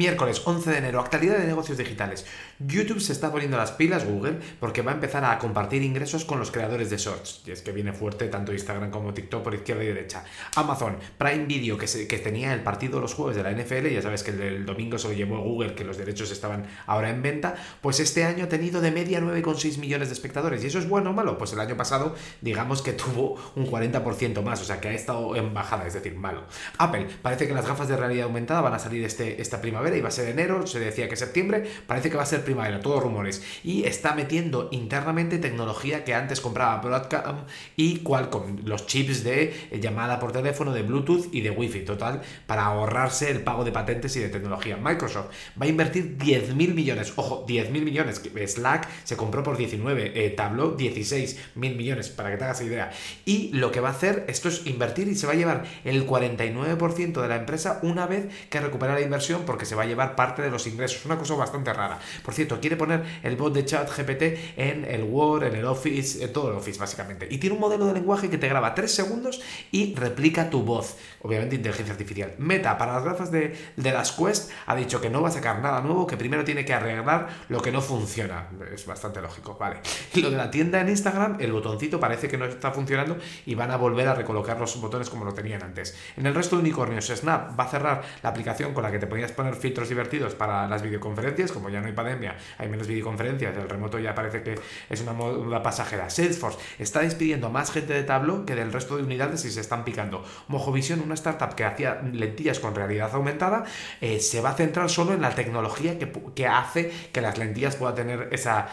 Miércoles 11 de enero, actualidad de negocios digitales. YouTube se está poniendo las pilas, Google, porque va a empezar a compartir ingresos con los creadores de shorts. Y es que viene fuerte tanto Instagram como TikTok por izquierda y derecha. Amazon, Prime Video, que, que tenía el partido los jueves de la NFL, ya sabes que el, domingo se lo llevó Google, que los derechos estaban ahora en venta, pues este año ha tenido de media 9,6 millones de espectadores. ¿Y eso es bueno o malo? Pues el año pasado, digamos que tuvo un 40% más, o sea que ha estado en bajada, es decir, malo. Apple, parece que las gafas de realidad aumentada van a salir este, esta primavera iba a ser enero, se decía que septiembre, parece que va a ser primavera, todos rumores. Y está metiendo internamente tecnología que antes compraba Broadcom y Qualcomm, los chips de llamada por teléfono, de Bluetooth y de Wi-Fi, total, para ahorrarse el pago de patentes y de tecnología. Microsoft va a invertir 10.000 millones, ojo, 10.000 millones, Slack se compró por 19, eh, Tableau 16.000 millones, para que te hagas idea. Y lo que va a hacer esto es invertir y se va a llevar el 49% de la empresa una vez que recupera la inversión porque se va a llevar parte de los ingresos. Una cosa bastante rara. Por cierto, quiere poner el bot de chat GPT en el Word, en el Office, en todo el Office básicamente. Y tiene un modelo de lenguaje que te graba 3 segundos y replica tu voz. Obviamente inteligencia artificial. Meta, para las gafas de, de las Quest, ha dicho que no va a sacar nada nuevo, que primero tiene que arreglar lo que no funciona. Es bastante lógico, vale. Y lo de la tienda en Instagram, el botoncito parece que no está funcionando y van a volver a recolocar los botones como lo tenían antes. En el resto de unicornios, Snap va a cerrar la aplicación con la que te podías poner filtros divertidos para las videoconferencias, como ya no hay pandemia, hay menos videoconferencias, el remoto ya parece que es una moda pasajera. Salesforce está despidiendo más gente de Tableau que del resto de unidades y se están picando. Mojovision, una startup que hacía lentillas con realidad aumentada, eh, se va a centrar solo en la tecnología que, que hace que las lentillas puedan tener esa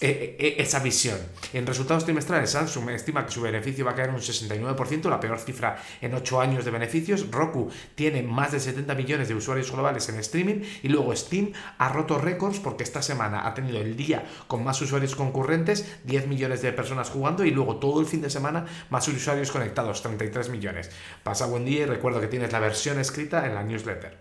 esa visión. En resultados trimestrales, Samsung estima que su beneficio va a caer un 69%, la peor cifra en 8 años de beneficios. Roku tiene más de 70 millones de usuarios globales en streaming y luego Steam ha roto récords porque esta semana ha tenido el día con más usuarios concurrentes, 10 millones de personas jugando y luego todo el fin de semana más usuarios conectados, 33 millones. Pasa buen día y recuerdo que tienes la versión escrita en la newsletter.